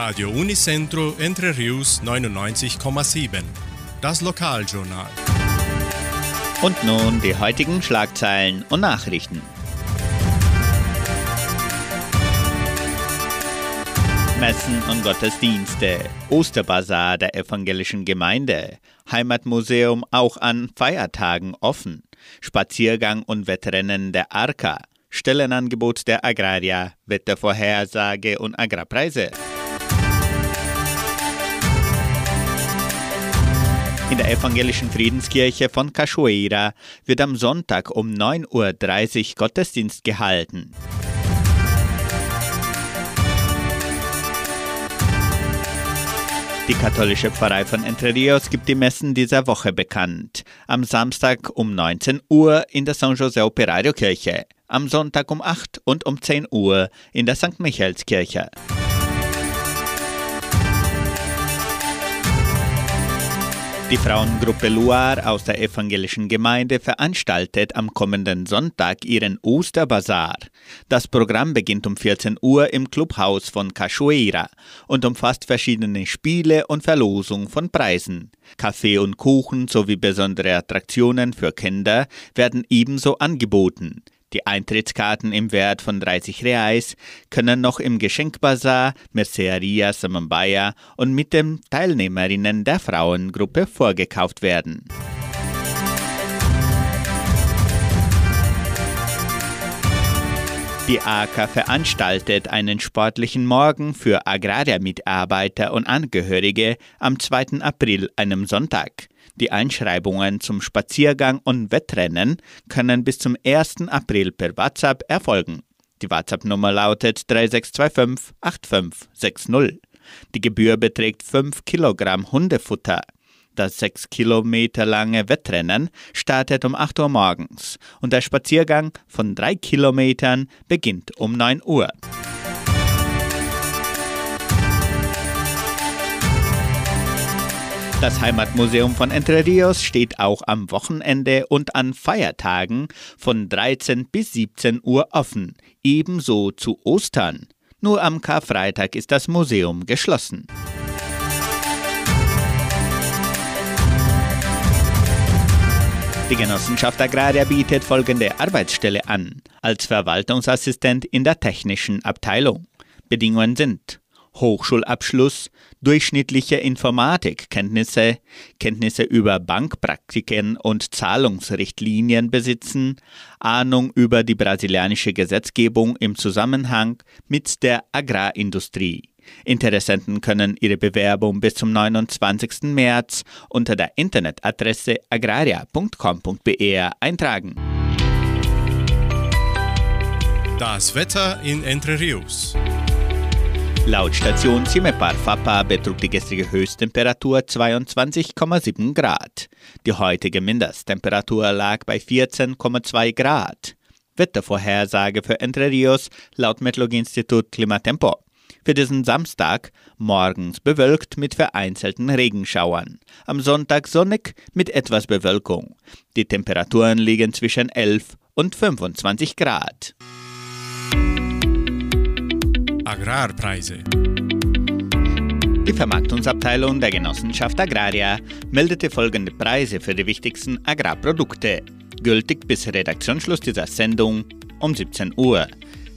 Radio Unicentro Entre Rius 99,7. Das Lokaljournal. Und nun die heutigen Schlagzeilen und Nachrichten. Messen und Gottesdienste, Osterbazar der evangelischen Gemeinde, Heimatmuseum auch an Feiertagen offen, Spaziergang und Wettrennen der Arka, Stellenangebot der Agraria, Wettervorhersage und Agrarpreise. In der evangelischen Friedenskirche von Cachoeira wird am Sonntag um 9.30 Uhr Gottesdienst gehalten. Die katholische Pfarrei von Entre Rios gibt die Messen dieser Woche bekannt. Am Samstag um 19 Uhr in der San José Operario Kirche, am Sonntag um 8 und um 10 Uhr in der St. Michaelskirche. Die Frauengruppe Loire aus der evangelischen Gemeinde veranstaltet am kommenden Sonntag ihren Osterbazar. Das Programm beginnt um 14 Uhr im Clubhaus von Cachoeira und umfasst verschiedene Spiele und Verlosung von Preisen. Kaffee und Kuchen sowie besondere Attraktionen für Kinder werden ebenso angeboten. Die Eintrittskarten im Wert von 30 Reais können noch im Geschenkbazar Merceria Samambaya und mit den Teilnehmerinnen der Frauengruppe vorgekauft werden. Die AK veranstaltet einen sportlichen Morgen für Agrarmitarbeiter und Angehörige am 2. April, einem Sonntag. Die Einschreibungen zum Spaziergang und Wettrennen können bis zum 1. April per WhatsApp erfolgen. Die WhatsApp-Nummer lautet 3625 8560. Die Gebühr beträgt 5 Kilogramm Hundefutter. Das 6 Kilometer lange Wettrennen startet um 8 Uhr morgens und der Spaziergang von 3 Kilometern beginnt um 9 Uhr. Das Heimatmuseum von Entre Rios steht auch am Wochenende und an Feiertagen von 13 bis 17 Uhr offen, ebenso zu Ostern. Nur am Karfreitag ist das Museum geschlossen. Die Genossenschaft Agraria bietet folgende Arbeitsstelle an, als Verwaltungsassistent in der technischen Abteilung. Bedingungen sind Hochschulabschluss, durchschnittliche Informatikkenntnisse, Kenntnisse über Bankpraktiken und Zahlungsrichtlinien besitzen, Ahnung über die brasilianische Gesetzgebung im Zusammenhang mit der Agrarindustrie. Interessenten können ihre Bewerbung bis zum 29. März unter der Internetadresse agraria.com.br eintragen. Das Wetter in Entre Rios. Laut Station Cimepar Fapa betrug die gestrige Höchsttemperatur 22,7 Grad. Die heutige Mindesttemperatur lag bei 14,2 Grad. Wettervorhersage für Entre Rios laut Metlog-Institut Klimatempo. Für diesen Samstag morgens bewölkt mit vereinzelten Regenschauern. Am Sonntag sonnig mit etwas Bewölkung. Die Temperaturen liegen zwischen 11 und 25 Grad. Agrarpreise. Die Vermarktungsabteilung der Genossenschaft Agraria meldete folgende Preise für die wichtigsten Agrarprodukte, gültig bis Redaktionsschluss dieser Sendung um 17 Uhr.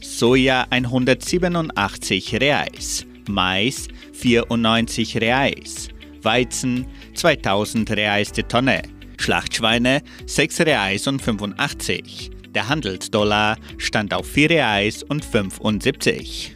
Soja 187 Reais, Mais 94 Reais, Weizen 2000 Reais die Tonne, Schlachtschweine 6 Reais und 85. Der Handelsdollar stand auf 4 Reais und 75.